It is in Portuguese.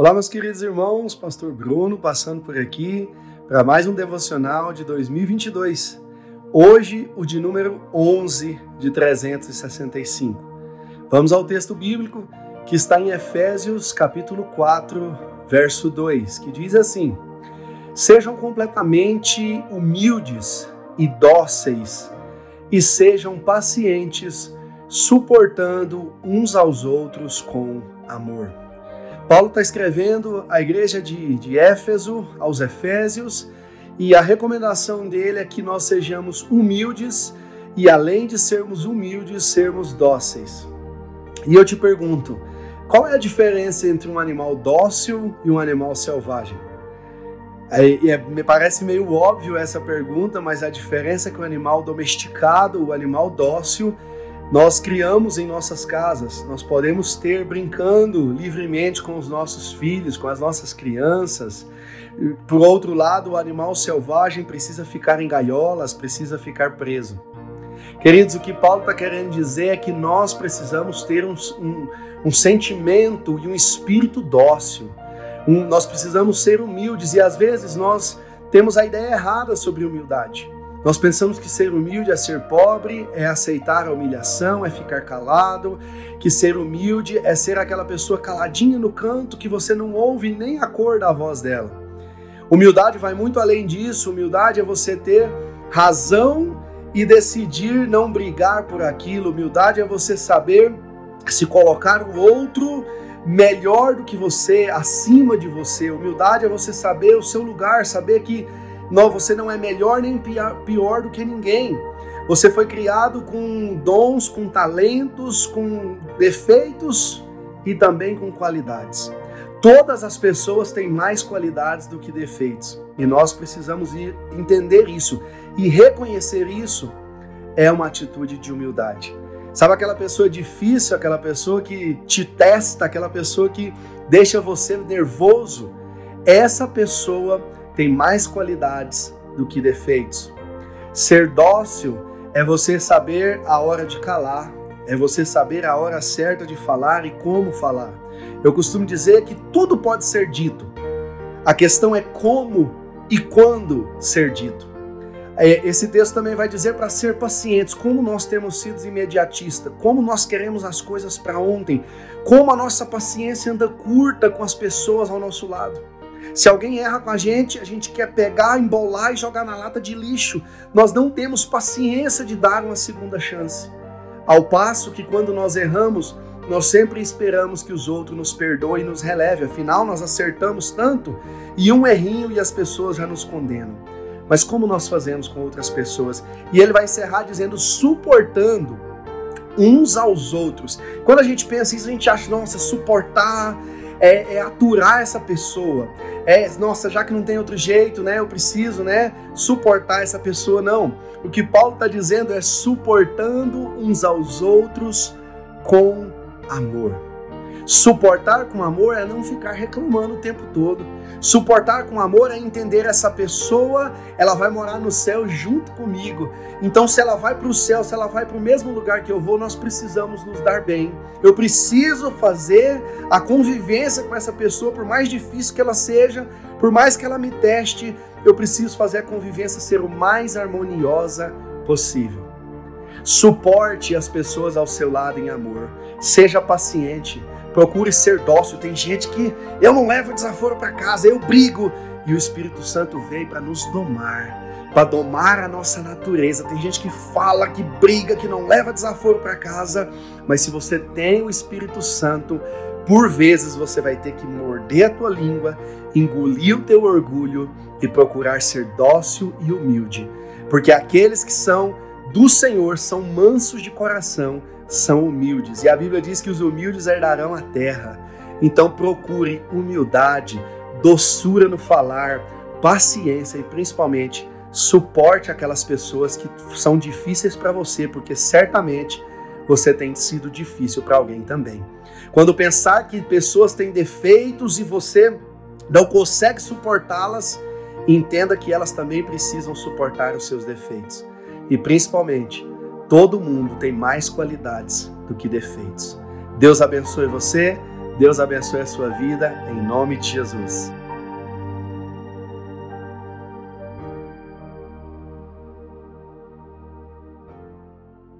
Olá, meus queridos irmãos, Pastor Bruno passando por aqui para mais um devocional de 2022. Hoje, o de número 11 de 365. Vamos ao texto bíblico que está em Efésios, capítulo 4, verso 2, que diz assim: Sejam completamente humildes e dóceis, e sejam pacientes, suportando uns aos outros com amor. Paulo está escrevendo à igreja de, de Éfeso, aos Efésios, e a recomendação dele é que nós sejamos humildes e, além de sermos humildes, sermos dóceis. E eu te pergunto, qual é a diferença entre um animal dócil e um animal selvagem? É, é, me parece meio óbvio essa pergunta, mas a diferença é que o animal domesticado, o animal dócil, nós criamos em nossas casas, nós podemos ter brincando livremente com os nossos filhos, com as nossas crianças. Por outro lado, o animal selvagem precisa ficar em gaiolas, precisa ficar preso. Queridos, o que Paulo está querendo dizer é que nós precisamos ter um, um, um sentimento e um espírito dócil. Um, nós precisamos ser humildes e às vezes nós temos a ideia errada sobre humildade. Nós pensamos que ser humilde é ser pobre, é aceitar a humilhação, é ficar calado, que ser humilde é ser aquela pessoa caladinha no canto que você não ouve nem a cor da voz dela. Humildade vai muito além disso. Humildade é você ter razão e decidir não brigar por aquilo. Humildade é você saber se colocar o outro melhor do que você, acima de você. Humildade é você saber o seu lugar, saber que não, você não é melhor nem pior do que ninguém. Você foi criado com dons, com talentos, com defeitos e também com qualidades. Todas as pessoas têm mais qualidades do que defeitos e nós precisamos entender isso e reconhecer isso é uma atitude de humildade. Sabe aquela pessoa difícil, aquela pessoa que te testa, aquela pessoa que deixa você nervoso? Essa pessoa tem mais qualidades do que defeitos. Ser dócil é você saber a hora de calar, é você saber a hora certa de falar e como falar. Eu costumo dizer que tudo pode ser dito. A questão é como e quando ser dito. É, esse texto também vai dizer para ser pacientes, como nós temos sido imediatistas, como nós queremos as coisas para ontem, como a nossa paciência anda curta com as pessoas ao nosso lado. Se alguém erra com a gente, a gente quer pegar, embolar e jogar na lata de lixo. Nós não temos paciência de dar uma segunda chance. Ao passo que quando nós erramos, nós sempre esperamos que os outros nos perdoem e nos relevem. Afinal, nós acertamos tanto e um errinho e as pessoas já nos condenam. Mas como nós fazemos com outras pessoas? E ele vai encerrar dizendo suportando uns aos outros. Quando a gente pensa isso, a gente acha, nossa, suportar é, é, aturar essa pessoa. É, nossa, já que não tem outro jeito, né? Eu preciso, né? Suportar essa pessoa. Não. O que Paulo está dizendo é suportando uns aos outros com amor. Suportar com amor é não ficar reclamando o tempo todo. Suportar com amor é entender essa pessoa, ela vai morar no céu junto comigo. Então, se ela vai para o céu, se ela vai para o mesmo lugar que eu vou, nós precisamos nos dar bem. Eu preciso fazer a convivência com essa pessoa, por mais difícil que ela seja, por mais que ela me teste, eu preciso fazer a convivência ser o mais harmoniosa possível. Suporte as pessoas ao seu lado em amor. Seja paciente. Procure ser dócil. Tem gente que eu não levo desaforo para casa, eu brigo. E o Espírito Santo veio para nos domar, para domar a nossa natureza. Tem gente que fala, que briga, que não leva desaforo para casa, mas se você tem o Espírito Santo, por vezes você vai ter que morder a tua língua, engolir o teu orgulho e procurar ser dócil e humilde. Porque aqueles que são do Senhor são mansos de coração, são humildes. E a Bíblia diz que os humildes herdarão a terra. Então procure humildade, doçura no falar, paciência e principalmente suporte aquelas pessoas que são difíceis para você, porque certamente você tem sido difícil para alguém também. Quando pensar que pessoas têm defeitos e você não consegue suportá-las, entenda que elas também precisam suportar os seus defeitos. E principalmente, todo mundo tem mais qualidades do que defeitos. Deus abençoe você. Deus abençoe a sua vida, em nome de Jesus.